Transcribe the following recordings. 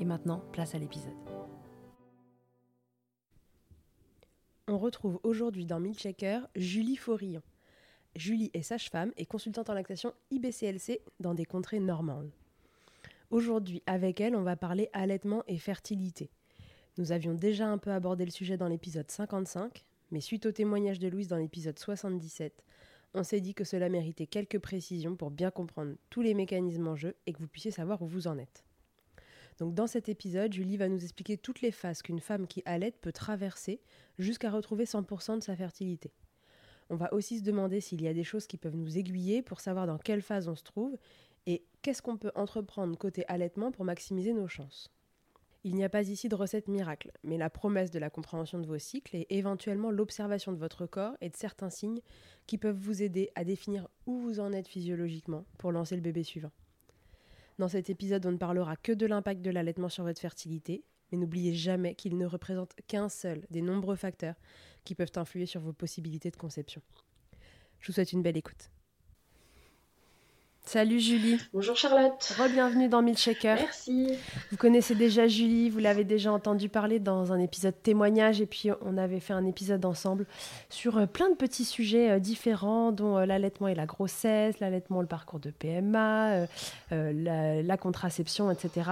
Et maintenant, place à l'épisode. On retrouve aujourd'hui dans Milchecker Julie Faurillon. Julie est sage-femme et consultante en lactation IBCLC dans des contrées normandes. Aujourd'hui, avec elle, on va parler allaitement et fertilité. Nous avions déjà un peu abordé le sujet dans l'épisode 55, mais suite au témoignage de Louise dans l'épisode 77, on s'est dit que cela méritait quelques précisions pour bien comprendre tous les mécanismes en jeu et que vous puissiez savoir où vous en êtes. Dans cet épisode, Julie va nous expliquer toutes les phases qu'une femme qui allait peut traverser jusqu'à retrouver 100% de sa fertilité. On va aussi se demander s'il y a des choses qui peuvent nous aiguiller pour savoir dans quelle phase on se trouve et qu'est-ce qu'on peut entreprendre côté allaitement pour maximiser nos chances. Il n'y a pas ici de recette miracle, mais la promesse de la compréhension de vos cycles et éventuellement l'observation de votre corps et de certains signes qui peuvent vous aider à définir où vous en êtes physiologiquement pour lancer le bébé suivant. Dans cet épisode, on ne parlera que de l'impact de l'allaitement sur votre fertilité, mais n'oubliez jamais qu'il ne représente qu'un seul des nombreux facteurs qui peuvent influer sur vos possibilités de conception. Je vous souhaite une belle écoute. Salut Julie. Bonjour Charlotte. Re-bienvenue dans Milkshaker. Merci. Vous connaissez déjà Julie, vous l'avez déjà entendu parler dans un épisode témoignage et puis on avait fait un épisode ensemble sur euh, plein de petits sujets euh, différents dont euh, l'allaitement et la grossesse, l'allaitement, le parcours de PMA, la, la, contraception, etc.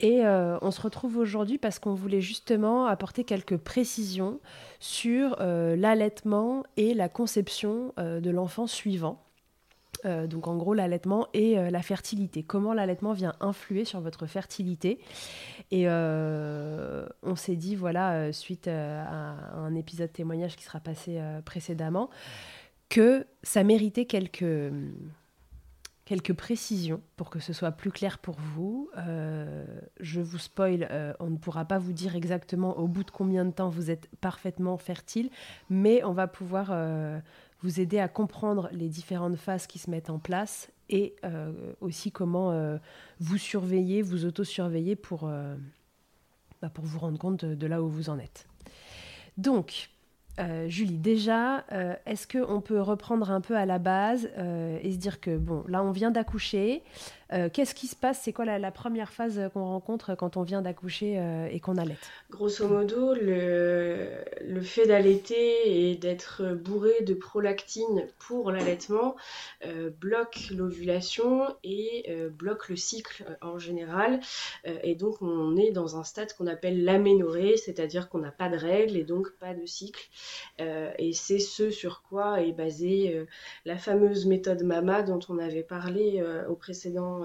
Et on se retrouve aujourd'hui parce qu'on voulait justement apporter quelques précisions sur l'allaitement et la conception de l'enfant suivant. Euh, donc en gros l'allaitement et euh, la fertilité. Comment l'allaitement vient influer sur votre fertilité Et euh, on s'est dit, voilà, suite à un épisode témoignage qui sera passé précédemment, que ça méritait quelques, quelques précisions pour que ce soit plus clair pour vous. je vous spoil, on ne pourra pas vous dire exactement au bout de combien de temps vous êtes parfaitement fertile, mais on va pouvoir vous aider à comprendre les différentes phases qui se mettent en place et euh, aussi comment euh, vous surveiller, vous auto-surveiller pour, euh, bah, pour vous rendre compte de, là où vous en êtes. Donc, Julie, déjà, est-ce qu'on peut reprendre un peu à la base et se dire que, bon, là, on vient d'accoucher. Qu'est-ce qui se passe? C'est quoi la, première phase qu'on rencontre quand on vient d'accoucher et qu'on allait Grosso modo, le, fait d'allaiter et d'être bourré de prolactine pour l'allaitement bloque l'ovulation et bloque le cycle en général. et donc, on est dans un stade qu'on appelle l'aménorrhée, c'est-à-dire qu'on n'a pas de règles et donc pas de cycle. Euh, et c'est ce sur quoi est basée euh, la fameuse méthode MAMA dont on avait parlé euh, au précédent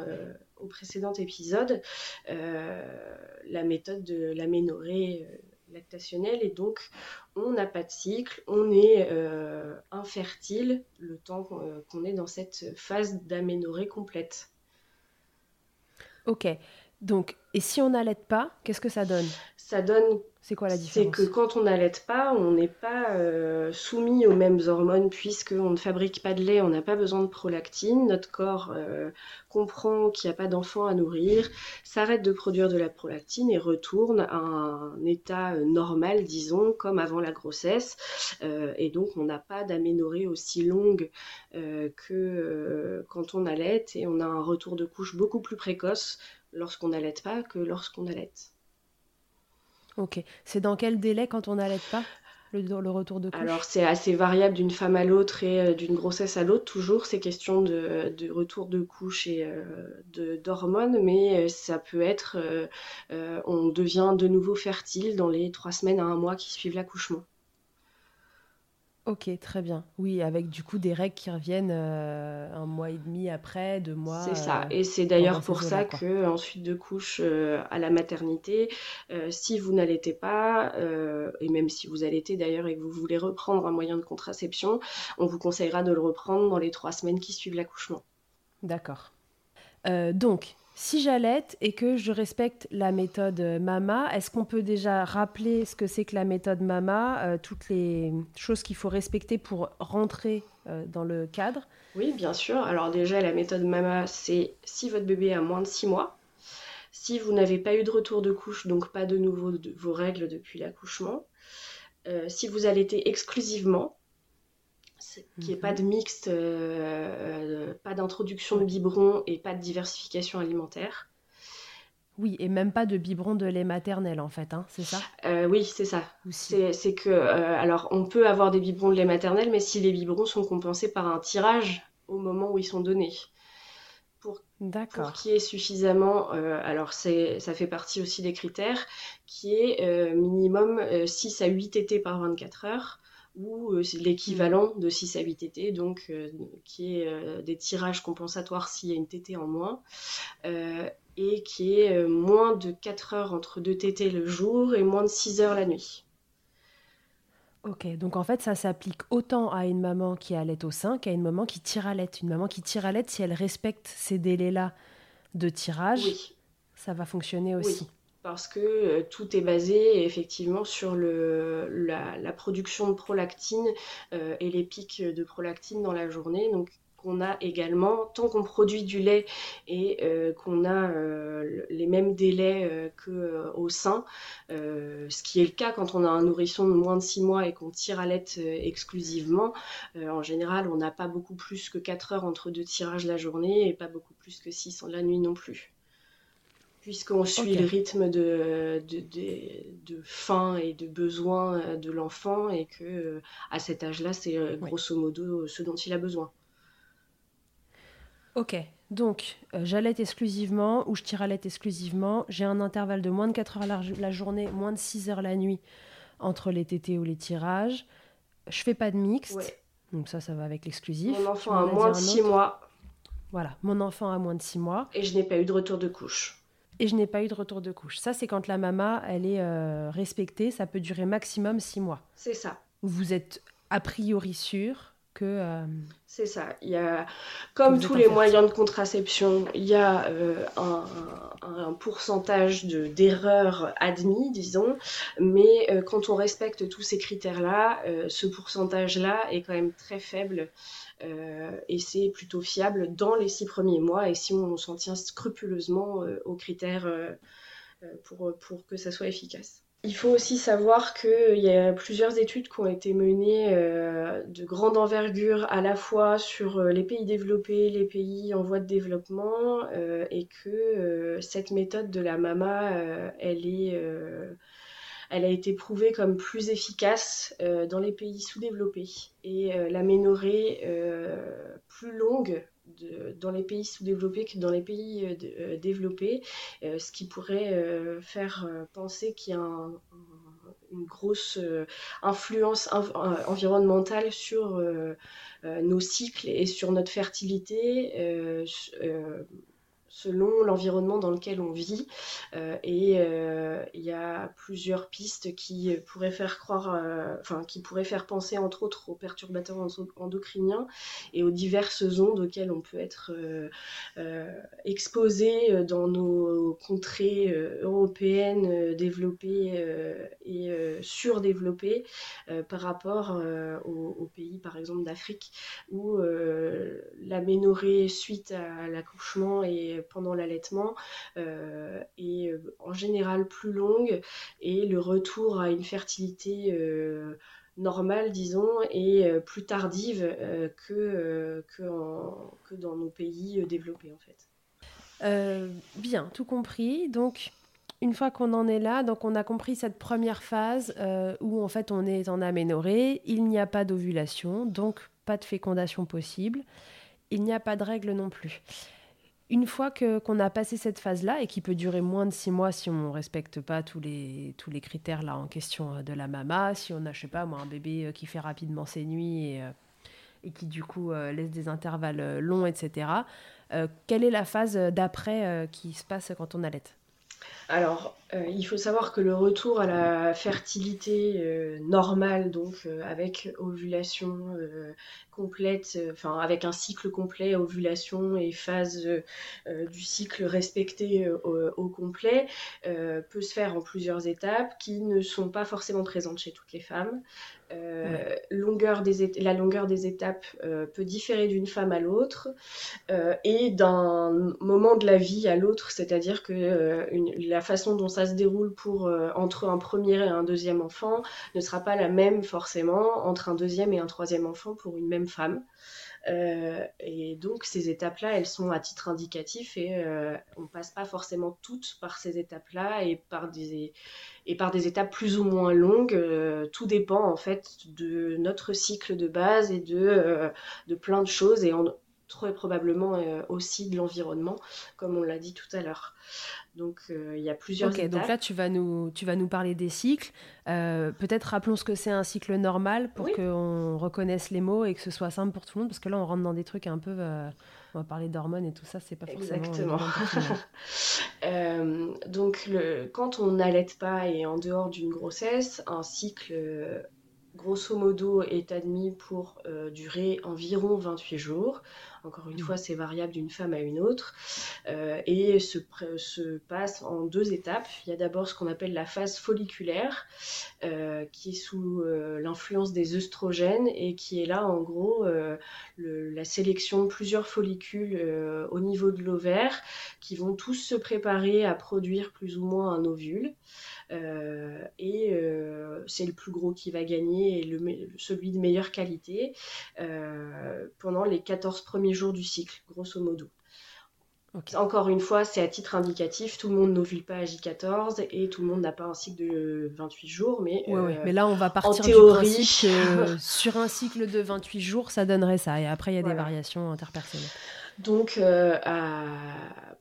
au précédent épisode, la méthode de l'aménorrhée lactationnelle. Et donc on n'a pas de cycle, on est infertile le temps qu'on est dans cette phase d'aménorrhée complète. Ok, donc et si on n'allait pas, qu'est-ce que ça donne? Ça donne c'est quoi la différence C'est que quand on n'allait pas, on n'est pas euh, soumis aux mêmes hormones puisqu'on ne fabrique pas de lait, on n'a pas besoin de prolactine. Notre corps euh, comprend qu'il n'y a pas d'enfant à nourrir, s'arrête de produire de la prolactine et retourne à un état euh, normal, disons, comme avant la grossesse. et donc on n'a pas d'aménorrhée aussi longue que quand on allait et on a un retour de couche beaucoup plus précoce lorsqu'on n'allait pas que lorsqu'on allait. Ok. C'est dans quel délai quand on n'allait pas le, retour de couche? Alors c'est assez variable d'une femme à l'autre et euh, d'une grossesse à l'autre. Toujours c'est question de, retour de couche et euh, d'hormones, mais euh, ça peut être, on devient de nouveau fertile dans les trois semaines à un mois qui suivent l'accouchement. Ok, très bien. Oui, avec du coup des règles qui reviennent euh, un mois et demi après, deux mois. C'est ça. Euh, et c'est d'ailleurs pour ça que ensuite de couche euh, à la maternité, si vous n'allaitez pas, et même si vous allaitez d'ailleurs et que vous voulez reprendre un moyen de contraception, on vous conseillera de le reprendre dans les trois semaines qui suivent l'accouchement. D'accord. donc, si j'allaite et que je respecte la méthode MAMA, est-ce qu'on peut déjà rappeler ce que c'est que la méthode MAMA, euh, toutes les choses qu'il faut respecter pour rentrer euh, dans le cadre? Oui, bien sûr. Alors déjà, la méthode MAMA, c'est si votre bébé a moins de 6 mois, si vous n'avez pas eu de retour de couche, donc pas de nouveau vos règles depuis l'accouchement, euh, si vous allaitez exclusivement, qu'il n'y ait pas de mixte, euh, pas d'introduction de biberon et pas de diversification alimentaire. Oui, et même pas de biberon de lait maternel en fait, hein, c'est ça? Euh, Oui, c'est ça. C'est que, euh, alors on peut avoir des biberons de lait maternel, mais si les biberons sont compensés par un tirage au moment où ils sont donnés. Pour, pour qu'il y ait suffisamment, alors ça fait partie aussi des critères, qui est minimum 6 à 8 TT par 24 heures ou euh, c'est l'équivalent de 6 à 8 TT, donc euh, qui est euh, des tirages compensatoires s'il y a une TT en moins, et qui est moins de 4 heures entre 2 TT le jour et moins de 6 heures la nuit. Ok, donc en fait, ça s'applique autant à une maman qui allait au sein qu'à une maman qui tire à l'aide. Une maman qui tire à l'aide, si elle respecte ces délais-là de tirage, ça va fonctionner aussi parce que euh, tout est basé effectivement sur le, la, production de prolactine euh, et les pics de prolactine dans la journée. Donc qu'on a également, tant qu'on produit du lait et euh, qu'on a les mêmes délais qu'au sein, ce qui est le cas quand on a un nourrisson de moins de 6 mois et qu'on tire à lait exclusivement, en général on n'a pas beaucoup plus que 4 heures entre deux tirages la journée et pas beaucoup plus que 6 la nuit non plus puisqu'on suit le rythme de, de, faim et de besoin euh, de l'enfant et que euh, à cet âge-là, c'est euh, grosso modo ce dont il a besoin. Ok, donc j'allaite exclusivement ou je tire à l'aide exclusivement. J'ai un intervalle de moins de 4 heures la, la, journée, moins de 6 heures la nuit entre les tétés ou les tirages. Je fais pas de mixte. Donc ça, ça va avec l'exclusif. Mon enfant a moins de 6 mois. Voilà, mon enfant a moins de 6 mois. Et je n'ai pas eu de retour de couche et je n'ai pas eu de retour de couche. Ça, c'est quand la maman, elle est euh, respectée. Ça peut durer maximum six mois. C'est ça. Vous êtes a priori sûr que... Euh, c'est ça. Il y a, comme tous les moyens de contraception, il y a euh, un, un, pourcentage d'erreurs admis, disons. Mais quand on respecte tous ces critères-là, ce pourcentage-là est quand même très faible. Euh, et c'est plutôt fiable dans les six premiers mois et si on s'en tient scrupuleusement euh, aux critères euh, pour, pour que ça soit efficace. Il faut aussi savoir qu'il y a plusieurs études qui ont été menées de grande envergure à la fois sur les pays développés, les pays en voie de développement, et que cette méthode de la MAMA, elle, est, elle a été prouvée comme plus efficace dans les pays sous-développés. Et la ménorée plus longue dans les pays sous-développés que dans les pays euh, euh, développés, euh, ce qui pourrait faire penser qu'il y a une grosse influence environnementale sur nos cycles et sur notre fertilité selon l'environnement dans lequel on vit. Euh, et euh, il y a plusieurs pistes qui pourraient faire croire, euh, qui pourraient faire penser entre autres aux perturbateurs endocriniens et aux diverses ondes auxquelles on peut être exposé dans nos contrées européennes développées et surdéveloppées par rapport aux, pays par exemple d'Afrique où la ménorée suite à l'accouchement pendant l'allaitement euh, est euh, en général plus longue et le retour à une fertilité euh, normale, disons, est plus tardive que, que, dans nos pays développés, en fait. bien, tout compris. Donc, une fois qu'on en est là, donc on a compris cette première phase où en fait on est en aménorrhée, il n'y a pas d'ovulation, donc pas de fécondation possible, il n'y a pas de règle non plus. Une fois que, qu'on a passé cette phase-là, et qui peut durer moins de six mois si on ne respecte pas tous les, tous les critères là en question euh, de la mama, si on a, pas moi, un bébé euh, qui fait rapidement ses nuits et, euh, et qui du coup laisse des intervalles longs, etc., quelle est la phase d'après qui se passe quand on allait? Alors, il faut savoir que le retour à la fertilité normale, donc avec ovulation complète, euh, enfin avec un cycle complet, ovulation et phase euh, euh, du cycle respecté au, complet, peut se faire en plusieurs étapes qui ne sont pas forcément présentes chez toutes les femmes. Des la longueur des étapes peut différer d'une femme à l'autre et d'un moment de la vie à l'autre, c'est-à-dire que la façon dont ça se déroule pour entre un premier et un deuxième enfant ne sera pas la même forcément entre un deuxième et un troisième enfant pour une même femme. Euh, et donc ces étapes-là, elles sont à titre indicatif et euh, on passe pas forcément toutes par ces étapes-là et par des et par des étapes plus ou moins longues. Euh, tout dépend en fait de notre cycle de base et de de plein de choses et on, très probablement aussi de l'environnement, comme on l'a dit tout à l'heure. Donc euh, il y a plusieurs Ok, donc là tu vas nous, tu vas nous parler des cycles. Euh, peut-être rappelons ce que c'est un cycle normal pour qu'on reconnaisse les mots et que ce soit simple pour tout le monde, parce que là on rentre dans des trucs un peu... Euh, on va parler d'hormones et tout ça, c'est pas forcément... Exactement. donc le, quand on n'allait pas et en dehors d'une grossesse, un cycle grosso modo est admis pour durer environ 28 jours. Encore une mm. fois, c'est variable d'une femme à une autre euh, et se, se, passe en deux étapes. Il y a d'abord ce qu'on appelle la phase folliculaire, euh, qui est sous euh, l'influence des œstrogènes et qui est là, en gros, la sélection de plusieurs follicules au niveau de l'ovaire qui vont tous se préparer à produire plus ou moins un ovule. Et c'est le plus gros qui va gagner et le, celui de meilleure qualité pendant les 14 premiers jours du cycle, grosso modo. Encore une fois, c'est à titre indicatif, tout le monde n'ovule pas à J14 et tout le monde n'a pas un cycle de 28 jours. Mais, euh, mais là, on va partir du principe que sur un cycle de 28 jours, ça donnerait ça. Et après, il y a des variations interpersonnelles. Donc, euh,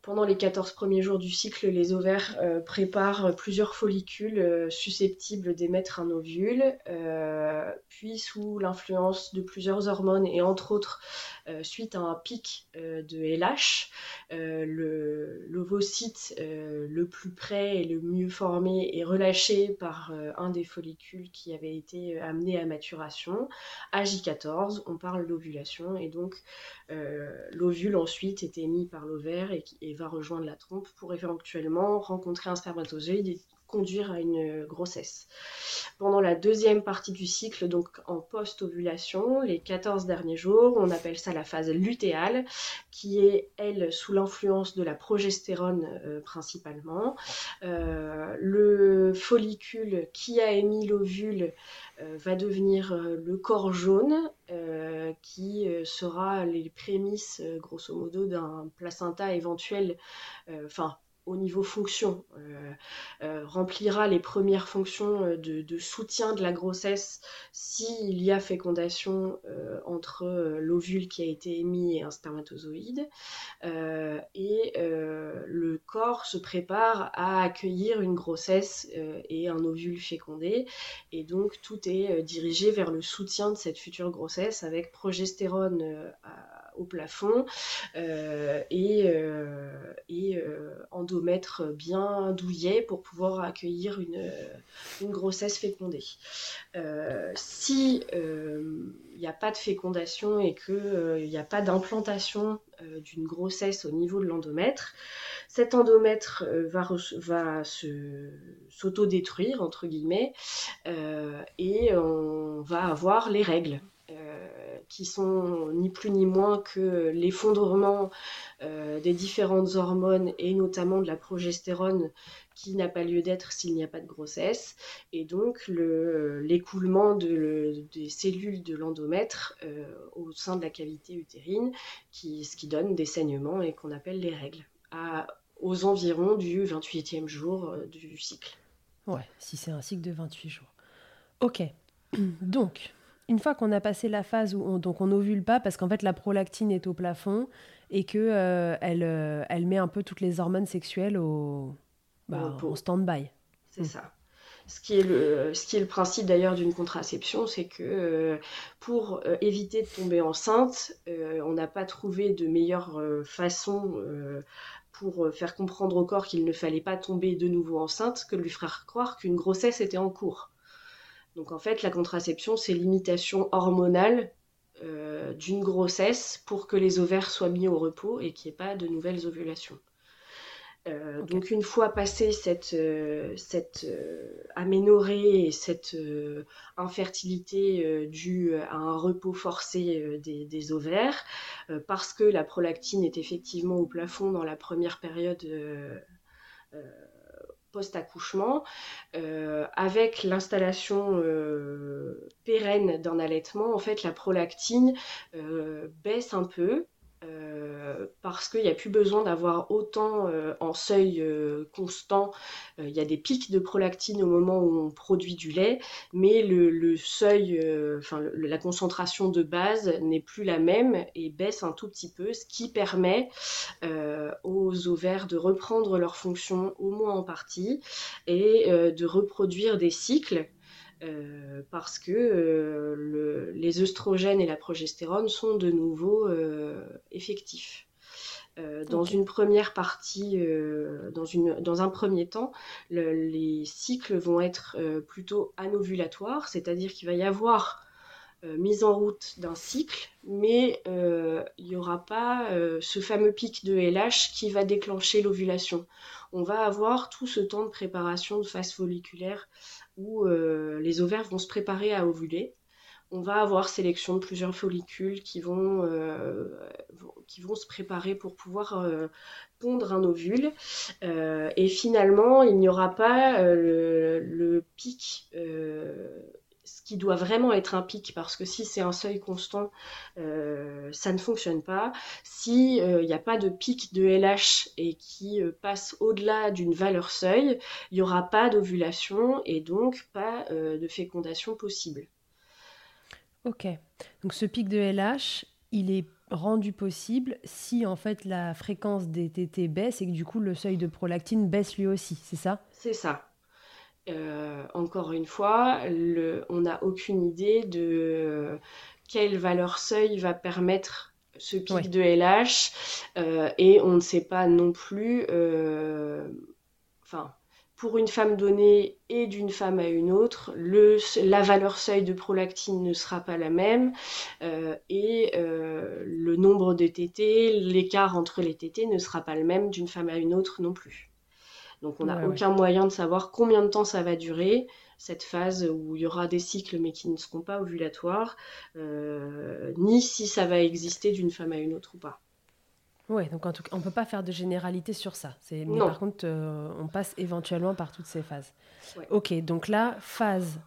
pendant les 14 premiers jours du cycle, les ovaires euh, préparent plusieurs follicules euh, susceptibles d'émettre un ovule. puis, sous l'influence de plusieurs hormones et entre autres, suite à un pic de LH, l'ovocyte le, plus près et le mieux formé est relâché par un des follicules qui avait été amené à maturation. À J14, on parle d'ovulation et donc l'ovule ensuite est émis par l'ovaire et, va rejoindre la trompe pour éventuellement rencontrer un spermatozoïde conduire à une grossesse. Pendant la deuxième partie du cycle, donc en post-ovulation, les 14 derniers jours, on appelle ça la phase lutéale, qui est, elle, sous l'influence de la progestérone euh, principalement. Euh, le follicule qui a émis l'ovule euh, va devenir le corps jaune, qui sera les prémices, grosso modo, d'un placenta éventuel, enfin, au niveau fonction, euh, euh, remplira les premières fonctions euh, de, soutien de la grossesse s'il y a fécondation entre l'ovule qui a été émis et un spermatozoïde. et le corps se prépare à accueillir une grossesse et un ovule fécondé. Et donc tout est dirigé vers le soutien de cette future grossesse avec progestérone plafond euh, et, euh, euh, endomètre bien douillet pour pouvoir accueillir une, une grossesse fécondée. si il n'y a pas de fécondation et qu'il n'y a pas d'implantation d'une grossesse au niveau de l'endomètre, cet endomètre va, va s'autodétruire, entre guillemets, et on va avoir les règles qui sont ni plus ni moins que l'effondrement euh, des différentes hormones et notamment de la progestérone qui n'a pas lieu d'être s'il n'y a pas de grossesse, et donc l'écoulement de, des cellules de l'endomètre euh, au sein de la cavité utérine, qui, ce qui donne des saignements et qu'on appelle les règles, aux environs du 28e jour euh, du cycle. Ouais, si c'est un cycle de 28 jours. Ok, donc une fois qu'on a passé la phase où on, donc on ovule pas parce qu'en fait la prolactine est au plafond et que euh, elle, euh, elle met un peu toutes les hormones sexuelles au, bah, stand-by. C'est ça. Ce qui, est le, ce qui est le principe d'ailleurs d'une contraception, c'est que euh, pour éviter de tomber enceinte, on n'a pas trouvé de meilleure façon pour faire comprendre au corps qu'il ne fallait pas tomber de nouveau enceinte que de lui faire croire qu'une grossesse était en cours. Donc en fait, la contraception, c'est l'imitation hormonale euh, d'une grossesse pour que les ovaires soient mis au repos et qu'il n'y ait pas de nouvelles ovulations. Euh, donc une fois passée cette, euh, cette aménorrhée et cette infertilité due à un repos forcé des, des, ovaires, parce que la prolactine est effectivement au plafond dans la première période post-accouchement, euh, avec l'installation euh, pérenne d'un allaitement, en fait, la prolactine euh, baisse un peu euh, parce qu'il n'y a plus besoin d'avoir autant euh, en seuil euh, constant. Il y a des pics de prolactine au moment où on produit du lait, mais le, seuil, enfin la concentration de base n'est plus la même et baisse un tout petit peu, ce qui permet aux ovaires de reprendre leur fonction au moins en partie et de reproduire des cycles euh, parce que euh, les œstrogènes et la progestérone sont de nouveau euh, effectifs. dans une première partie, dans, une, dans, un premier temps, les cycles vont être plutôt anovulatoires, c'est-à-dire qu'il va y avoir mise en route d'un cycle, mais il n'y aura pas ce fameux pic de LH qui va déclencher l'ovulation. On va avoir tout ce temps de préparation de phase folliculaire où euh, les ovaires vont se préparer à ovuler. On va avoir sélection de plusieurs follicules qui vont, euh, se préparer pour pouvoir euh, pondre un ovule. et finalement, il n'y aura pas le, pic ce qui doit vraiment être un pic, parce que si c'est un seuil constant, euh, ça ne fonctionne pas. S'il euh, n'y a pas de pic de LH et qui euh, passe au-delà d'une valeur seuil, il n'y aura pas d'ovulation et donc pas de fécondation possible. Ok, donc ce pic de LH, il est rendu possible si en fait la fréquence des TT baisse et que du coup le seuil de prolactine baisse lui aussi, c'est ça? C'est ça. Euh, encore une fois, on n'a aucune idée de quelle valeur seuil va permettre ce pic de LH euh, et on ne sait pas non plus, euh, enfin, pour une femme donnée et d'une femme à une autre, la valeur seuil de prolactine ne sera pas la même et le nombre de TT, l'écart entre les TT ne sera pas le même d'une femme à une autre non plus. Donc on n'a aucun moyen de savoir combien de temps ça va durer, cette phase où il y aura des cycles mais qui ne seront pas ovulatoires, euh, ni si ça va exister d'une femme à une autre ou pas. Oui, donc en tout cas, on ne peut pas faire de généralité sur ça. Mais par contre, euh, on passe éventuellement par toutes ces phases. Ok, donc là, phase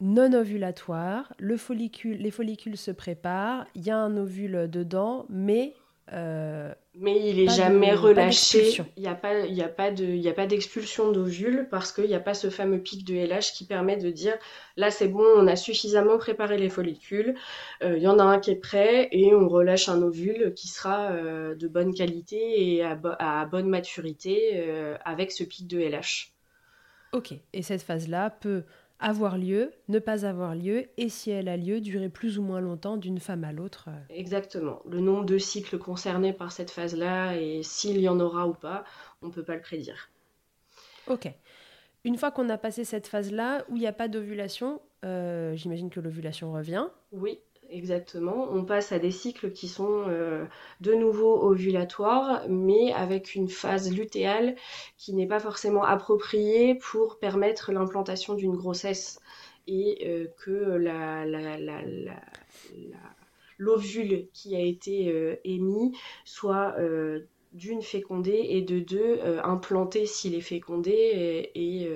non ovulatoire, le follicule, les follicules se préparent, il y a un ovule dedans, mais euh, mais il est jamais relâché. Il n'y a pas, il a pas de, a pas d'expulsion d'ovule parce qu'il n'y a pas ce fameux pic de LH qui permet de dire là c'est bon, on a suffisamment préparé les follicules, euh, il y en a un qui est prêt et on relâche un ovule qui sera euh, de bonne qualité et à, à bonne maturité avec ce pic de LH. Ok. Et cette phase là peut avoir lieu, ne pas avoir lieu, et si elle a lieu, durer plus ou moins longtemps d'une femme à l'autre. Euh. Exactement. Le nombre de cycles concernés par cette phase-là et s'il y en aura ou pas, on ne peut pas le prédire. Ok. Une fois qu'on a passé cette phase-là où il n'y a pas d'ovulation, euh, j'imagine que l'ovulation revient. Oui, Exactement. On passe à des cycles qui sont euh, de nouveau ovulatoires, mais avec une phase lutéale qui n'est pas forcément appropriée pour permettre l'implantation d'une grossesse et euh, que l'ovule qui a été euh, émis soit d'une fécondé et de deux implanté s'il est fécondé et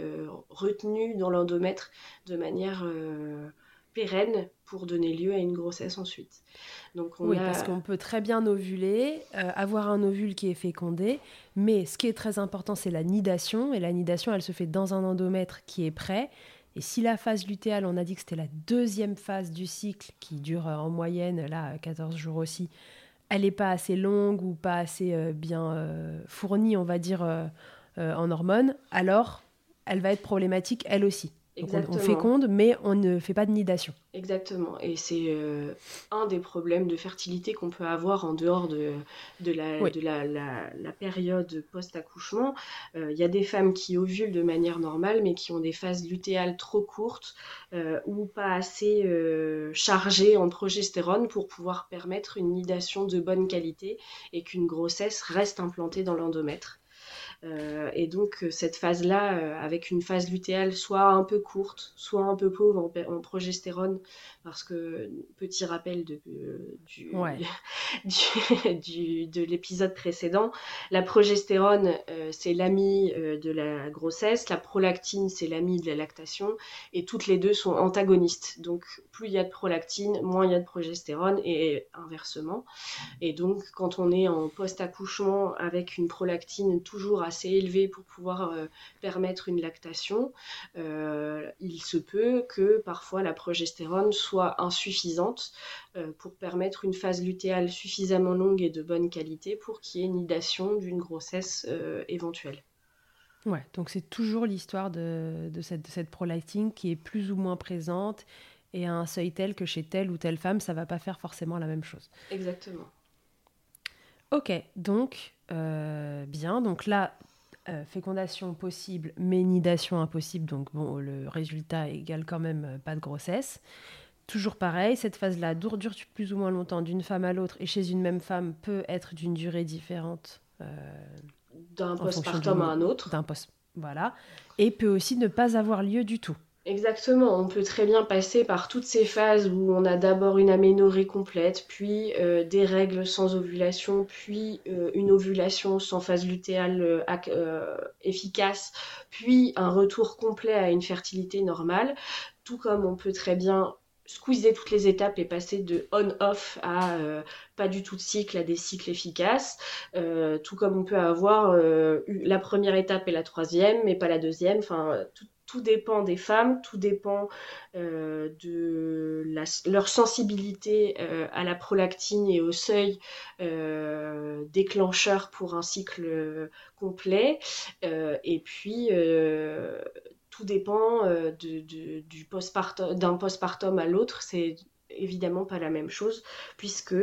retenu dans l'endomètre de manière pérenne pour donner lieu à une grossesse ensuite. Donc oui, parce qu'on peut très bien ovuler, euh, avoir un ovule qui est fécondé, mais ce qui est très important, c'est la nidation, et la nidation, elle se fait dans un endomètre qui est prêt. Et si la phase lutéale, on a dit que c'était la deuxième phase du cycle, qui dure euh, en moyenne, là, 14 jours aussi, elle n'est pas assez longue ou pas assez euh, bien fournie, on va dire, en hormones, alors elle va être problématique elle aussi on, féconde, mais on ne fait pas de nidation. Exactement. Et c'est euh, un des problèmes de fertilité qu'on peut avoir en dehors de, de, la, de la, période post-accouchement. Il euh, y a des femmes qui ovulent de manière normale, mais qui ont des phases lutéales trop courtes euh, ou pas assez chargées en progestérone pour pouvoir permettre une nidation de bonne qualité et qu'une grossesse reste implantée dans l'endomètre. Euh, et donc euh, cette phase-là, euh, avec une phase lutéale soit un peu courte, soit un peu pauvre en, progestérone, parce que petit rappel de, du, du, de l'épisode précédent, la progestérone c'est l'ami de la grossesse, la prolactine c'est l'ami de la lactation, et toutes les deux sont antagonistes. Donc plus il y a de prolactine, moins il y a de progestérone, et inversement. Et donc quand on est en post-accouchement avec une prolactine toujours à assez élevé pour pouvoir euh, permettre une lactation, euh, il se peut que parfois la progestérone soit insuffisante euh, pour permettre une phase lutéale suffisamment longue et de bonne qualité pour qu'il y ait une nidation d'une grossesse éventuelle. Ouais, donc c'est toujours l'histoire de, de, cette, de cette prolactine qui est plus ou moins présente et à un seuil tel que chez telle ou telle femme, ça va pas faire forcément la même chose. Exactement. Ok, donc bien. Donc là, euh, fécondation possible, mais nidation impossible. Donc bon, le résultat égale quand même euh, pas de grossesse. Toujours pareil, cette phase-là dure, dure plus ou moins longtemps d'une femme à l'autre et chez une même femme peut être d'une durée différente. Euh, d'un postpartum à un autre. D'un post, voilà. Et peut aussi ne pas avoir lieu du tout. Exactement, on peut très bien passer par toutes ces phases où on a d'abord une aménorrhée complète, puis euh, des règles sans ovulation, puis euh, une ovulation sans phase lutéale euh, efficace, puis un retour complet à une fertilité normale, tout comme on peut très bien squeezer toutes les étapes et passer de on-off à pas du tout de cycle à des cycles efficaces, tout comme on peut avoir la première étape et la troisième, mais pas la deuxième, enfin tout dépend des femmes, tout dépend euh, de leur sensibilité euh, à la prolactine et au seuil euh, déclencheur pour un cycle complet. et puis, tout dépend du d'un postpartum à l'autre. C'est évidemment pas la même chose puisque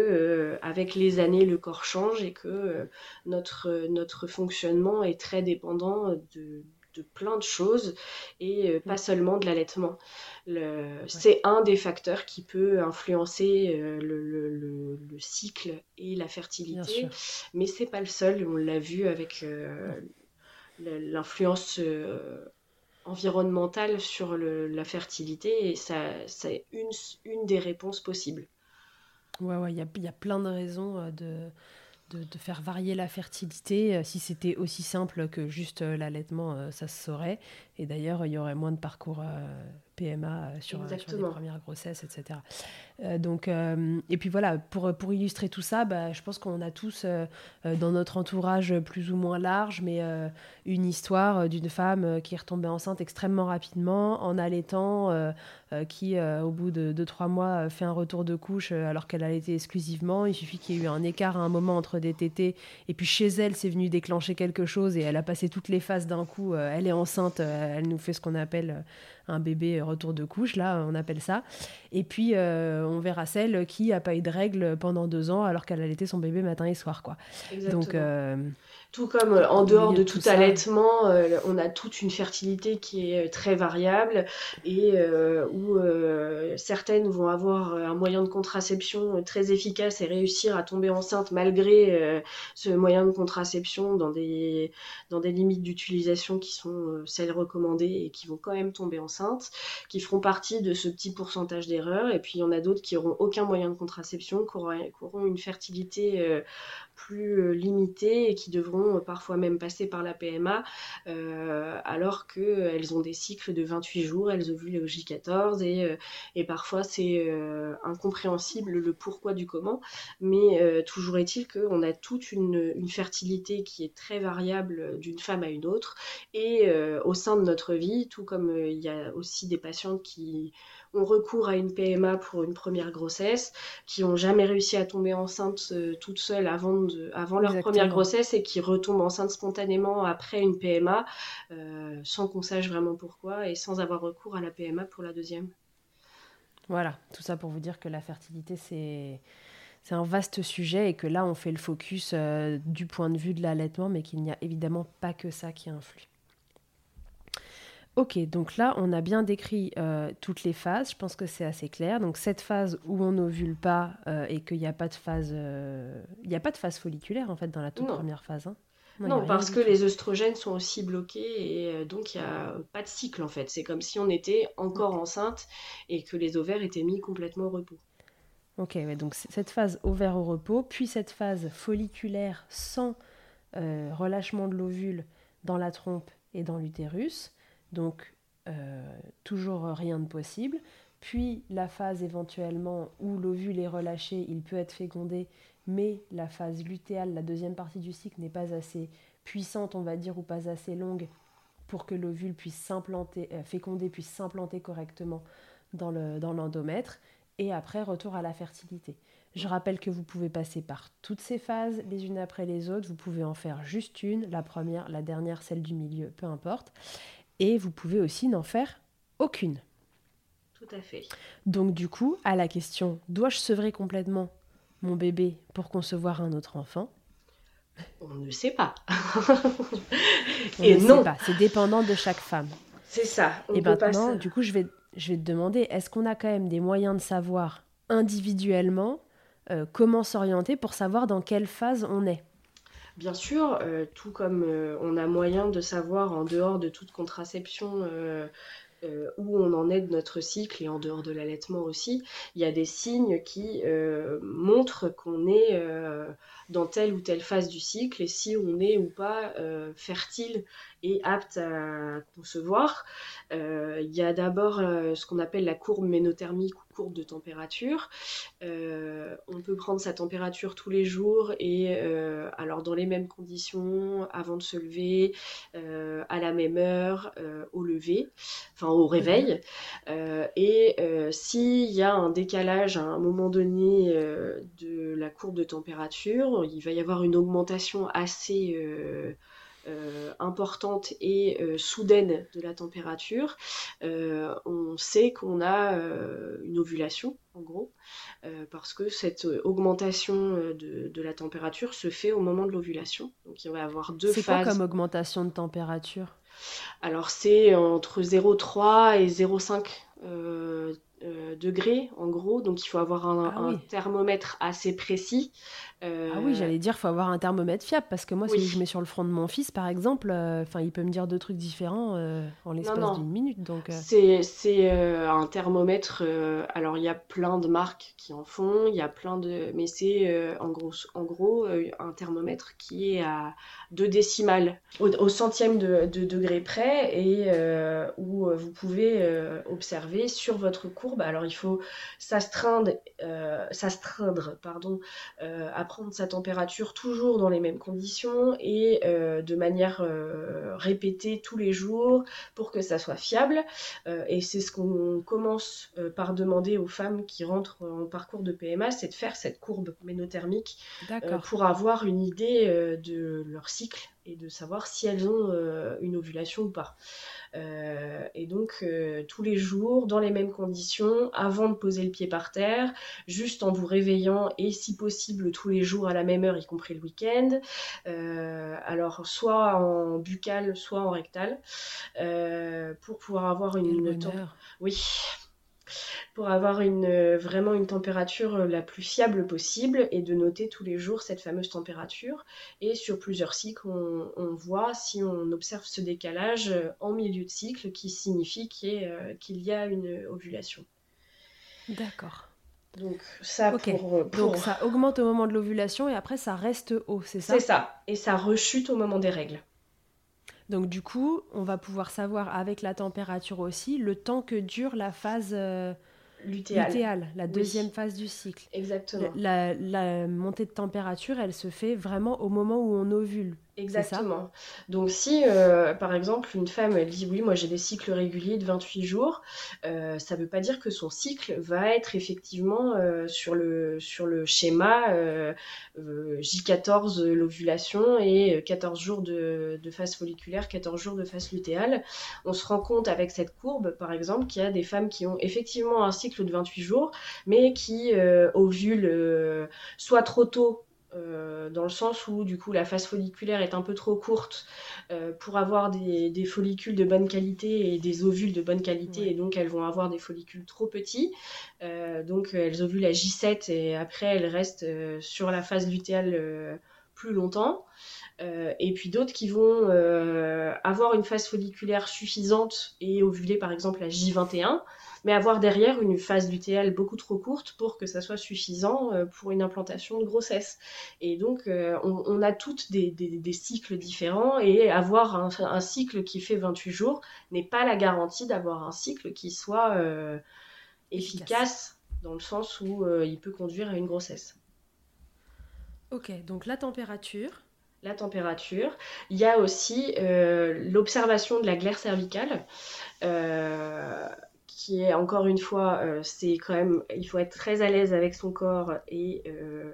avec les années le corps change et que notre, notre fonctionnement est très dépendant de, de plein de choses et euh, pas mm. seulement de l'allaitement. C'est un des facteurs qui peut influencer euh, le, cycle et la fertilité, mais c'est pas le seul. On l'a vu avec euh, l'influence environnementale sur la fertilité et ça, c'est une, une des réponses possibles. Ouais, ouais, il y a, y a, plein de raisons de, de, de, faire varier la fertilité. Si c'était aussi simple que juste l'allaitement, ça se saurait. Et d'ailleurs, il y aurait moins de parcours PMA sur, sur, les premières grossesses, etc. Euh, donc, euh, et puis voilà, pour, pour illustrer tout ça, bah, je pense qu'on a tous euh, dans notre entourage plus ou moins large, mais une histoire d'une femme qui est retombée enceinte extrêmement rapidement, en allaitant, qui au bout de 2-3 mois fait un retour de couche alors qu'elle allaitait exclusivement. Il suffit qu'il y ait eu un écart à un moment entre des tétés, et puis chez elle, c'est venu déclencher quelque chose, et elle a passé toutes les phases d'un coup. elle est enceinte, elle nous fait ce qu'on appelle un bébé retour de couche, là, on appelle ça. Et puis, on verra celle qui n'a pas eu de règles pendant deux ans alors qu'elle allaitait son bébé matin et soir, quoi. Donc, euh, tout comme euh, en dehors de tout, allaitement, euh, on a toute une fertilité qui est euh, très variable et où certaines vont avoir un moyen de contraception très efficace et réussir à tomber enceinte malgré ce moyen de contraception dans des, dans des limites d'utilisation qui sont celles recommandées et qui vont quand même tomber enceinte, qui feront partie de ce petit pourcentage d'erreurs. Et puis il y en a d'autres qui n'auront aucun moyen de contraception, qui auront, une fertilité plus limitées et qui devront euh, parfois même passer par la PMA euh, alors qu'elles ont des cycles de 28 jours, elles ovulent au J14 et, et parfois c'est incompréhensible le pourquoi du comment, mais toujours est-il qu'on a toute une, une, fertilité qui est très variable d'une femme à une autre et au sein de notre vie, tout comme il y a aussi des patientes qui ont recours à une PMA pour une première grossesse, qui ont jamais réussi à tomber enceinte euh, toute seule avant, de, avant leur première grossesse et qui retombent enceinte spontanément après une PMA, euh, sans qu'on sache vraiment pourquoi et sans avoir recours à la PMA pour la deuxième. Voilà, tout ça pour vous dire que la fertilité, c'est c'est un vaste sujet et que là, on fait le focus euh, du point de vue de l'allaitement, mais qu'il n'y a évidemment pas que ça qui influe. Ok, donc là, on a bien décrit euh, toutes les phases. Je pense que c'est assez clair. Donc cette phase où on n'ovule pas euh, et qu'il n'y a pas de phase, euh, il n'y a pas de phase folliculaire en fait dans la toute première phase. Hein. Non, parce que les œstrogènes sont aussi bloqués et donc il n'y a pas de cycle en fait. C'est comme si on était encore enceinte et que les ovaires étaient mis complètement au repos. Ok, donc cette phase ovaire au repos, puis cette phase folliculaire sans relâchement de l'ovule dans la trompe et dans l'utérus donc euh, toujours rien de possible. Puis la phase éventuellement où l'ovule est relâché, il peut être fécondé, mais la phase lutéale, la deuxième partie du cycle, n'est pas assez puissante, on va dire, ou pas assez longue pour que l'ovule puisse s'implanter, euh, féconder, puisse s'implanter correctement dans l'endomètre. et après, retour à la fertilité. Je rappelle que vous pouvez passer par toutes ces phases les unes après les autres. Vous pouvez en faire juste une, la première, la dernière, celle du milieu, peu importe et vous pouvez aussi n'en faire aucune. Tout à fait. Donc du coup, à la question dois-je sevrer complètement mon bébé pour concevoir un autre enfant? On ne sait pas. et ne non. Sait pas. C'est dépendant de chaque femme. C'est ça. et maintenant, du coup, je vais, je vais te demander est-ce qu'on a quand même des moyens de savoir individuellement euh, comment s'orienter pour savoir dans quelle phase on est? Bien sûr, euh, tout comme euh, on a moyen de savoir en dehors de toute contraception euh, où on en est de notre cycle et en dehors de l'allaitement aussi, il y a des signes qui montrent qu'on est dans telle ou telle phase du cycle et si on est ou pas fertile et apte à concevoir. il y a d'abord ce qu'on appelle la courbe ménothermique de température. Euh, on peut prendre sa température tous les jours et euh, alors dans les mêmes conditions, avant de se lever, euh, à la même heure, au lever, enfin au réveil. et s'il y a un décalage à un moment donné de la courbe de température, il va y avoir une augmentation assez euh, importante et euh, soudaine de la température, euh, on sait qu'on a une ovulation, en gros, parce que cette augmentation de, la température se fait au moment de l'ovulation. Donc il va y avoir deux phases. C'est quoi comme augmentation de température? Alors c'est entre 0,3 et 0,5 degrés en gros, donc il faut avoir un, ah thermomètre assez précis. Ah oui, j'allais dire, faut avoir un thermomètre fiable parce que moi, si je mets sur le front de mon fils, par exemple, enfin, il peut me dire deux trucs différents en l'espace d'une minute. Donc c'est un thermomètre. alors il y a plein de marques qui en font, il y a plein de, mais c'est en gros, en gros un thermomètre qui est à deux décimales au, centième de, degré près et euh, où euh, vous pouvez euh, observer sur votre courbe. Alors il faut s'astreindre, s'astreindre pardon, à prendre sa température toujours dans les mêmes conditions et de manière répétée tous les jours pour que ça soit fiable. et c'est ce qu'on commence par demander aux femmes qui rentrent en parcours de PMA, c'est de faire cette courbe ménothermique pour avoir une idée de leur cycle et de savoir si elles ont euh, une ovulation ou pas. Euh, et donc euh, tous les jours, dans les mêmes conditions, avant de poser le pied par terre, juste en vous réveillant et si possible tous les jours à la même heure, y compris le week-end. alors soit en buccal, soit en rectal, pour pouvoir avoir une, une Oui, pour avoir une, euh, vraiment une température euh, la plus fiable possible et de noter tous les jours cette fameuse température. Et sur plusieurs cycles, on, voit si on observe ce décalage euh, en milieu de cycle qui signifie qu'il y, a une ovulation. D'accord. Donc ça, pour, Donc ça augmente au moment de l'ovulation et après ça reste haut, c'est ça? C'est ça. Et ça rechute au moment des règles. Donc du coup, on va pouvoir savoir avec la température aussi le temps que dure la phase euh, lutéale. la deuxième phase du cycle. Exactement. La, la, montée de température, elle se fait vraiment au moment où on ovule. Exactement. Donc si, euh, par exemple, une femme dit oui, moi j'ai des cycles réguliers de 28 jours, euh, ça ne veut pas dire que son cycle va être effectivement euh, sur, le, sur le schéma J14 l'ovulation et 14 jours de, de, phase folliculaire, 14 jours de phase lutéale. On se rend compte avec cette courbe, par exemple, qu'il y a des femmes qui ont effectivement un cycle de 28 jours, mais qui ovulent soit trop tôt euh, dans le sens où du coup la phase folliculaire est un peu trop courte euh, pour avoir des, follicules de bonne qualité et des ovules de bonne qualité. Et donc elles vont avoir des follicules trop petits. Euh, donc elles ovulent à J7 et après elles restent sur la phase lutéale plus longtemps et puis d'autres qui vont avoir une phase folliculaire suffisante et ovuler par exemple à J21 mais avoir derrière une phase lutéale beaucoup trop courte pour que ça soit suffisant euh, pour une implantation de grossesse. Et donc, euh, on, a toutes des, cycles différents et avoir un, cycle qui fait 28 jours n'est pas la garantie d'avoir un cycle qui soit euh, efficace dans le sens où il peut conduire à une grossesse. Ok, donc la température, la température. Il y a aussi l'observation de la glaire cervicale qui est encore une fois, euh, c'est quand même, il faut être très à l'aise avec son corps et, euh,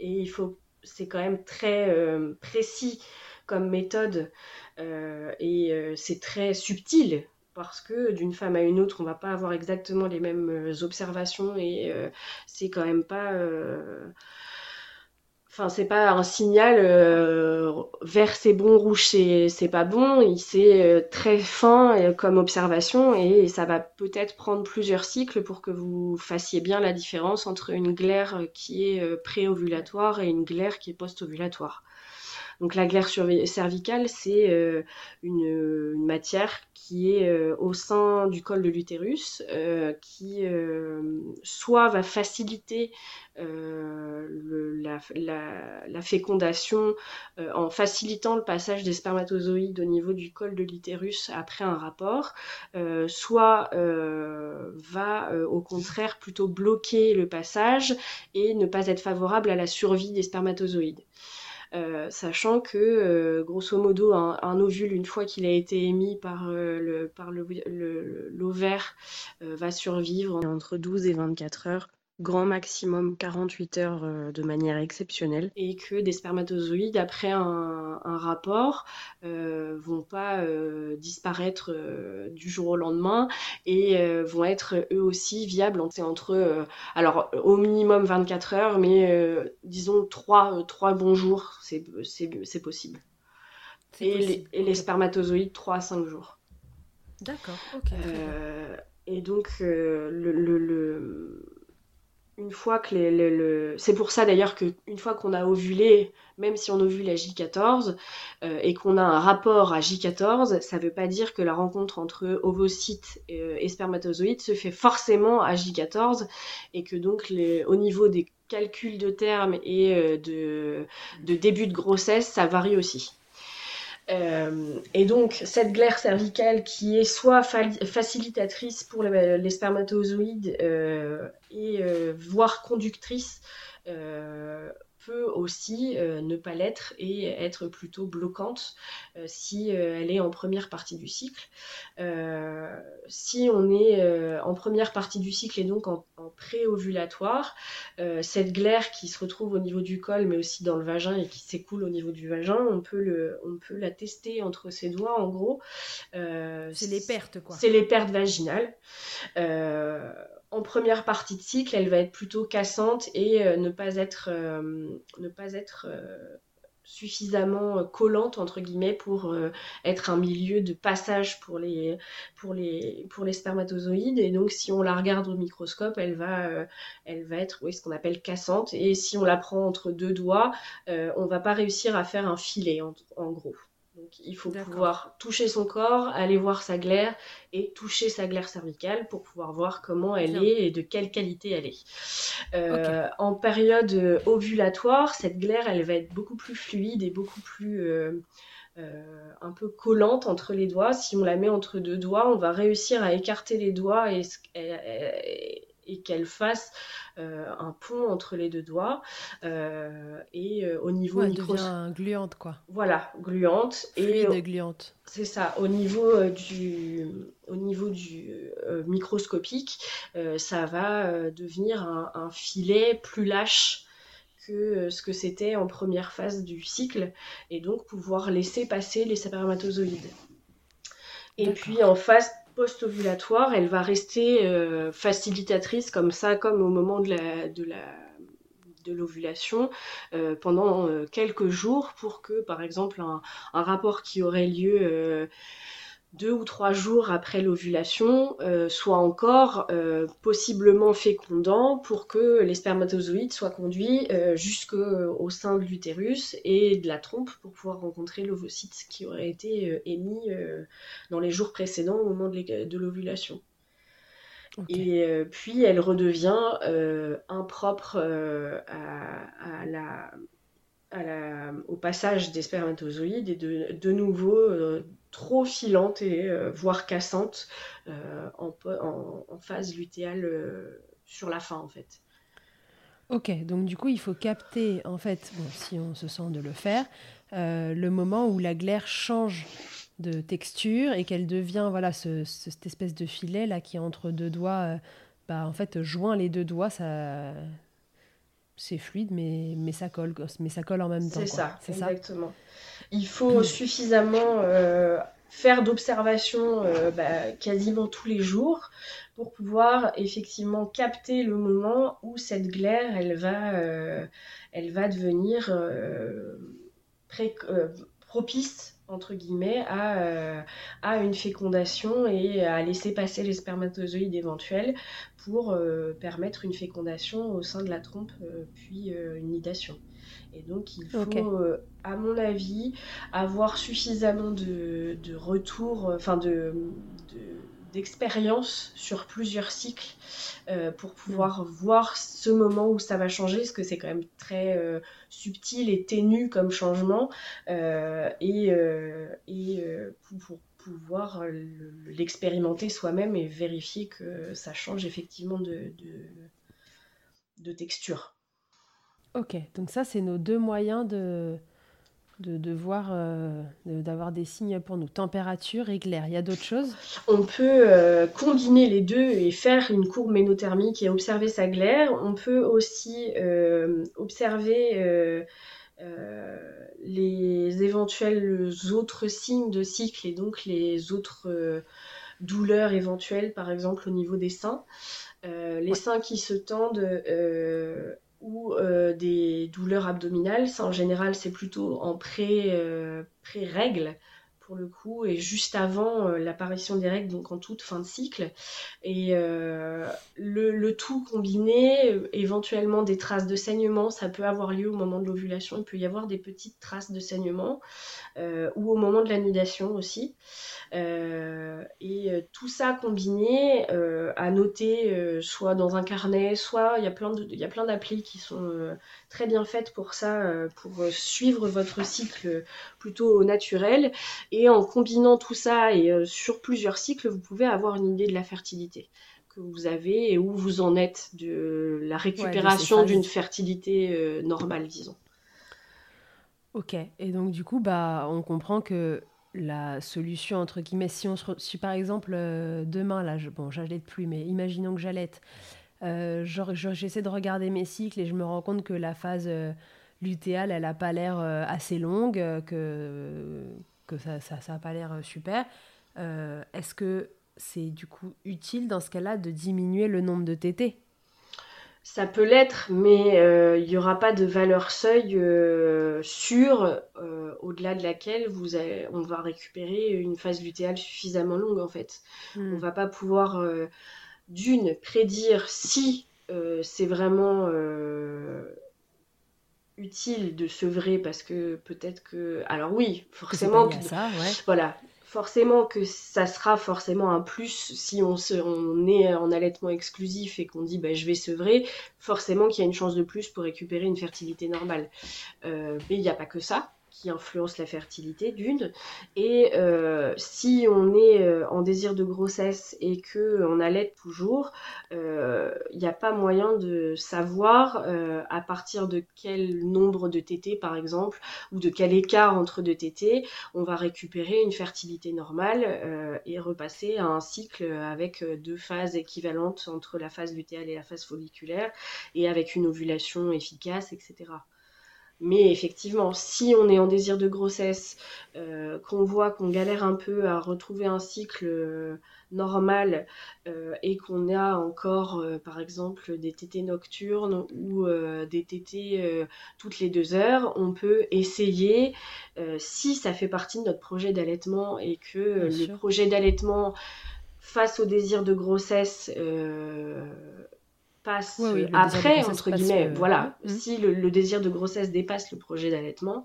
et il faut, c'est quand même très euh, précis comme méthode et c'est très subtil parce que d'une femme à une autre, on va pas avoir exactement les mêmes observations et c'est quand même pas Enfin, c'est pas un signal euh, vert c'est bon, rouge c'est pas bon. C'est euh, très fin euh, comme observation et, ça va peut-être prendre plusieurs cycles pour que vous fassiez bien la différence entre une glaire qui est pré-ovulatoire et une glaire qui est post-ovulatoire. Donc la glaire cervicale, c'est euh, une, matière qui est euh, au sein du col de l'utérus, euh, qui soit va faciliter la, fécondation en facilitant le passage des spermatozoïdes au niveau du col de l'utérus après un rapport, soit va au contraire plutôt bloquer le passage et ne pas être favorable à la survie des spermatozoïdes. Euh, sachant que euh, grosso modo un, ovule une fois qu'il a été émis par euh, le par l'ovaire va survivre entre 12 et 24 heures grand maximum 48 heures euh, de manière exceptionnelle. Et que des spermatozoïdes après un, rapport euh, vont pas euh, disparaître du jour au lendemain et vont être eux aussi viables. C'est entre alors au minimum 24 heures mais disons 3, 3 bons jours c'est possible. Et, Les, et les spermatozoïdes 3 à 5 jours. D'accord, ok. et donc, le, une fois que les, c'est pour ça d'ailleurs qu'une fois qu'on a ovulé, même si on ovule à J14 et qu'on a un rapport à J14, ça ne veut pas dire que la rencontre entre ovocytes et, spermatozoïdes se fait forcément à J14 et que donc au niveau des calculs de terme et de, de début de grossesse, ça varie aussi. Euh, et donc, cette glaire cervicale qui est soit facilitatrice pour les, spermatozoïdes euh, et euh, voire conductrice peut aussi euh, ne pas l'être et être plutôt bloquante euh, si euh, elle est en première partie du cycle. si on est en première partie du cycle et donc en, en pré-ovulatoire, cette glaire qui se retrouve au niveau du col mais aussi dans le vagin et qui s'écoule au niveau du vagin, on peut, le, on peut la tester entre ses doigts en gros. c'est les pertes quoi. C'est les pertes vaginales en première partie de cycle, elle va être plutôt cassante et euh, ne pas être, euh, ne euh, suffisamment collante entre guillemets pour être un milieu de passage pour les, spermatozoïdes et donc si on la regarde au microscope elle va, être oui, ce qu'on appelle cassante et si on la prend entre deux doigts on va pas réussir à faire un filet en gros. Donc il faut pouvoir toucher son corps, aller voir sa glaire et toucher sa glaire cervicale pour pouvoir voir comment elle est et de quelle qualité elle est. Euh, en période ovulatoire, cette glaire, elle va être beaucoup plus fluide et beaucoup plus euh, euh, un peu collante entre les doigts. Si on la met entre deux doigts, on va réussir à écarter les doigts et, et qu'elle fasse euh, un pont entre les deux doigts euh, et euh, au niveau ouais, devient gluante quoi. Voilà, gluante et gluante. C'est ça. Au niveau du au niveau du microscopique, ça va devenir un, filet plus lâche que ce que c'était en première phase du cycle et donc pouvoir laisser passer les spermatozoïdes. Et puis en phase post-ovulatoire, elle va rester euh, facilitatrice comme ça, comme au moment de la, de la de l'ovulation euh, pendant euh, quelques jours pour que par exemple un rapport qui aurait lieu deux ou trois jours après l'ovulation euh, soit encore euh, possiblement fécondant pour que les spermatozoïdes soient conduits euh, jusqu'au sein de l'utérus et de la trompe pour pouvoir rencontrer l'ovocyte qui aurait été émis dans les jours précédents au moment de l'ovulation. Et puis elle redevient impropre à, la, au passage des spermatozoïdes et de, de nouveau trop filante et euh, voire cassante euh, en, en, phase lutéale euh, sur la fin en fait. Ok, donc du coup il faut capter en fait, si on se sent de le faire, le moment où la glaire change de texture et qu'elle devient voilà cette espèce de filet là qui entre deux doigts, bah, en fait joint les deux doigts, ça c'est fluide, mais, mais ça colle, mais ça colle en même temps. C'est ça, exactement. Il faut suffisamment euh, faire d'observations euh, bah, quasiment tous les jours pour pouvoir effectivement capter le moment où cette glaire, elle va, euh, elle va devenir propice entre guillemets, à, à, une fécondation et à laisser passer les spermatozoïdes éventuels pour euh, permettre une fécondation au sein de la trompe, euh, puis euh, une nidation. Et donc il faut, à mon avis, avoir suffisamment de, de retours, enfin de, d'expérience sur plusieurs cycles pour pouvoir voir ce moment où ça va changer, parce que c'est quand même très subtil et ténu comme changement, et, et pour, pouvoir euh, l'expérimenter soi-même et vérifier que ça change effectivement de, de, texture. Ok, donc ça c'est nos deux moyens de, de, voir, euh, d'avoir des signes pour nous, température et glaire. Il y a d'autres choses? On peut euh, combiner les deux et faire une courbe ménothermique et observer sa glaire. On peut aussi observer euh, les éventuels autres signes de cycle et donc les autres douleurs éventuelles, par exemple au niveau des seins. Les seins qui se tendent ou des douleurs abdominales, ça en général c'est plutôt en pré-règle le coup, et juste avant l'apparition des règles, donc en toute fin de cycle. Et le, tout combiné, éventuellement des traces de saignement, ça peut avoir lieu au moment de l'ovulation. Il peut y avoir des petites traces de saignement, ou au moment de l'annulation aussi. et tout ça combiné, à noter soit dans un carnet, soit il y a plein d'applis qui sont très bien faites pour ça, pour suivre votre cycle plutôt au naturel. Et en combinant tout ça et euh, sur plusieurs cycles, vous pouvez avoir une idée de la fertilité que vous avez et où vous en êtes de la récupération d'une fertilité euh, normale, disons. Ok, et donc du coup, bah, on comprend que la solution, entre guillemets, si, on, si par exemple euh, demain, là, je, bon, j'allais plus, mais imaginons que j'allaite, j'essaie de regarder mes cycles et je me rends compte que la phase lutéale, elle n'a pas l'air euh, assez longue, euh, que, que ça n'a ça, ça pas l'air euh, super. Est-ce que c'est du coup utile dans ce cas-là de diminuer le nombre de TT ça peut l'être, mais il n'y aura pas de valeur seuil sûre au-delà de laquelle vous on va récupérer une phase lutéale suffisamment longue en fait. Hmm. On va pas pouvoir d'une prédire si c'est vraiment utile de sevrer parce que peut-être que alors oui forcément que, voilà forcément que ça sera forcément un plus si on, se, on est en allaitement exclusif et qu'on dit bah, je vais sevrer forcément qu'il y a une chance de plus pour récupérer une fertilité normale. Euh, mais il n'y a pas que ça qui influence la fertilité d'une. Et euh, si on est euh, en désir de grossesse et que on allait toujours, il euh, n'y a pas moyen de savoir à partir de quel nombre de tétés par exemple ou de quel écart entre deux tétés on va récupérer une fertilité normale et repasser à un cycle avec deux phases équivalentes entre la phase lutéale et la phase folliculaire et avec une ovulation efficace, etc. Mais effectivement, si on est en désir de grossesse, euh, qu'on voit qu'on galère un peu à retrouver un cycle euh, normal euh, et qu'on a encore, par exemple, des tétés nocturnes ou des tétés toutes les deux heures, on peut essayer, si ça fait partie de notre projet d'allaitement et que le projet d'allaitement face au désir de grossesse passe après, entre guillemets, euh, voilà, mmh. si le, désir de grossesse dépasse le projet d'allaitement,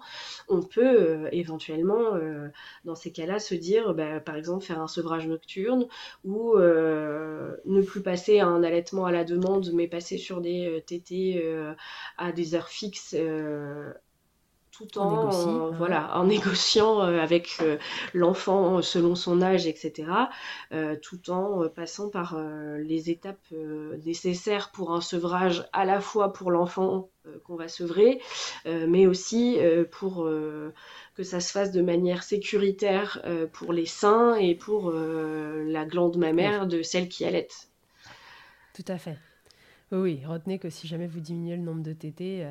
on peut euh, éventuellement, euh, dans ces cas-là, se dire, bah, par exemple, faire un sevrage nocturne ou ne plus passer à un allaitement à la demande, mais passer sur des TT à des heures fixes tout en, hein. voilà, en négociant euh, avec euh, l'enfant selon son âge, etc., euh, tout en passant par les étapes nécessaires pour un sevrage à la fois pour l'enfant qu'on va sevrer, mais aussi pour que ça se fasse de manière sécuritaire pour les seins et pour la glande mammaire de celle qui allait. Tout à fait. Oui, retenez que si jamais vous diminuez le nombre de tétés,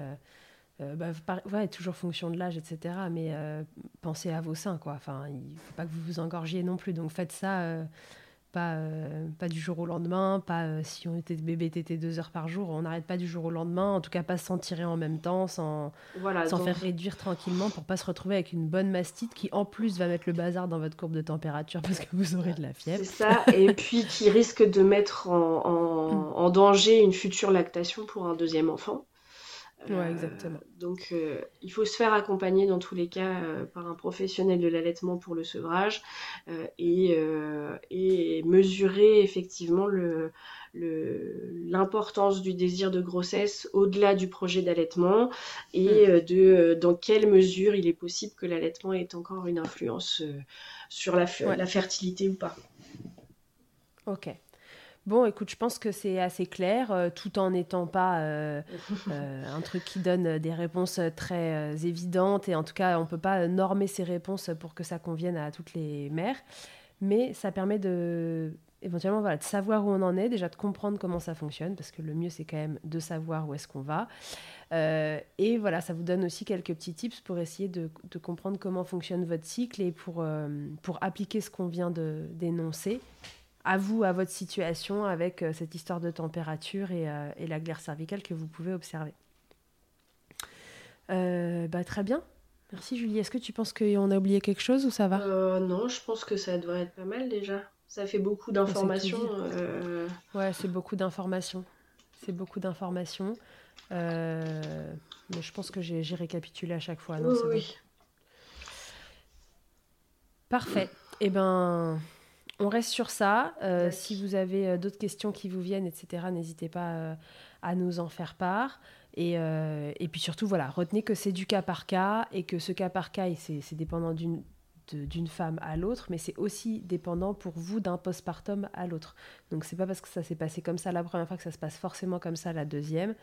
euh, bah, ouais, toujours fonction de l'âge, etc. Mais euh, pensez à vos seins, quoi. Enfin, il ne faut pas que vous vous engorgiez non plus. Donc faites ça, euh, pas, pas du jour au lendemain, pas si on était bébé tété deux heures par jour, on n'arrête pas du jour au lendemain. En tout cas, pas s'en tirer en même temps, sans, sans faire réduire tranquillement pour pas se retrouver avec une bonne mastite qui en plus va mettre le bazar dans votre courbe de température parce que vous aurez de la fièvre. C'est ça, et puis qui risque de mettre en, en danger une future lactation pour un deuxième enfant. Ouais, exactement. Euh, donc, euh, il faut se faire accompagner dans tous les cas euh, par un professionnel de l'allaitement pour le sevrage et, et, mesurer effectivement le, l'importance du désir de grossesse au-delà du projet d'allaitement et hmm. de dans quelle mesure il est possible que l'allaitement ait encore une influence sur la, la fertilité ou pas. Ok. Bon, écoute, je pense que c'est assez clair, euh, tout en n'étant pas euh, euh, un truc qui donne des réponses très évidentes. Et en tout cas, on ne peut pas normer ces réponses pour que ça convienne à toutes les mères. Mais ça permet de, éventuellement, voilà, de savoir où on en est, déjà de comprendre comment ça fonctionne, parce que le mieux, c'est quand même de savoir où est-ce qu'on va. et voilà, ça vous donne aussi quelques petits tips pour essayer de, de comprendre comment fonctionne votre cycle et pour, pour appliquer ce qu'on vient d'énoncer à vous, à votre situation, avec euh, cette histoire de température euh, et, la glaire cervicale que vous pouvez observer. Euh, bah, très bien. Merci Julie. Est-ce que tu penses qu'on a oublié quelque chose ou ça va? Non, je pense que ça devrait être pas mal déjà. Ça fait beaucoup d'informations. Euh... Ouais, c'est beaucoup d'informations. C'est beaucoup d'informations. Mais je pense que j'ai récapitulé à chaque fois. Non, oui. Parfait. Eh ben, on reste sur ça. Euh, si vous avez euh, d'autres questions qui vous viennent, etc., n'hésitez pas à nous en faire part. Et, et, puis surtout, voilà, retenez que c'est du cas par cas et que ce cas par cas, c'est dépendant d'une d'une femme à l'autre, mais c'est aussi dépendant pour vous d'un postpartum à l'autre. Donc c'est pas parce que ça s'est passé comme ça la première fois que ça se passe forcément comme ça la deuxième.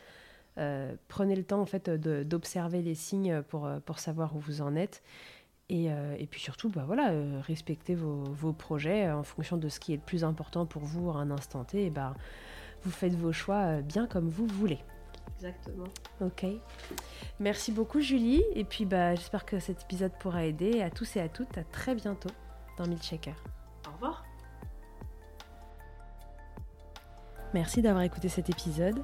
Euh, prenez le temps en fait d'observer les signes pour, euh, pour savoir où vous en êtes. Et, euh, et puis surtout, bah voilà, respectez vos, vos, projets en fonction de ce qui est le plus important pour vous à un instant T. Et bah, vous faites vos choix bien comme vous voulez. Exactement. Ok. Merci beaucoup Julie. Et puis bah, j'espère que cet épisode pourra aider. À tous et à toutes, à très bientôt dans Milkshaker. Au revoir. Merci d'avoir écouté cet épisode.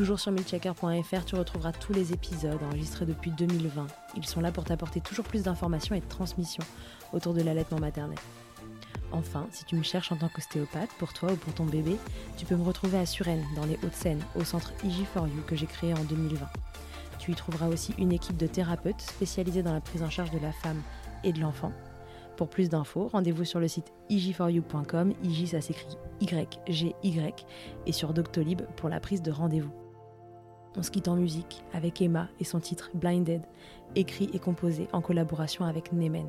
Toujours sur milchecker.fr, tu retrouveras tous les épisodes enregistrés depuis 2020. Ils sont là pour t'apporter toujours plus d'informations et de transmissions autour de l'allaitement maternel. Enfin, si tu me cherches en tant qu'ostéopathe, pour toi ou pour ton bébé, tu peux me retrouver à Suresnes, dans les Hauts-de-Seine, au centre IG4U que j'ai créé en 2020. Tu y trouveras aussi une équipe de thérapeutes spécialisés dans la prise en charge de la femme et de l'enfant. Pour plus d'infos, rendez-vous sur le site ig4u.com, IG ça s'écrit Y-G-Y, et sur Doctolib pour la prise de rendez-vous. On se quitte en musique avec Emma et son titre Blinded, écrit et composé en collaboration avec Nemen.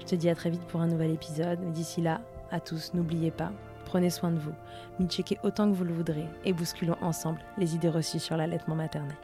Je te dis à très vite pour un nouvel épisode, d'ici là, à tous, n'oubliez pas, prenez soin de vous, m'y checkez autant que vous le voudrez et bousculons ensemble les idées reçues sur l'allaitement maternel.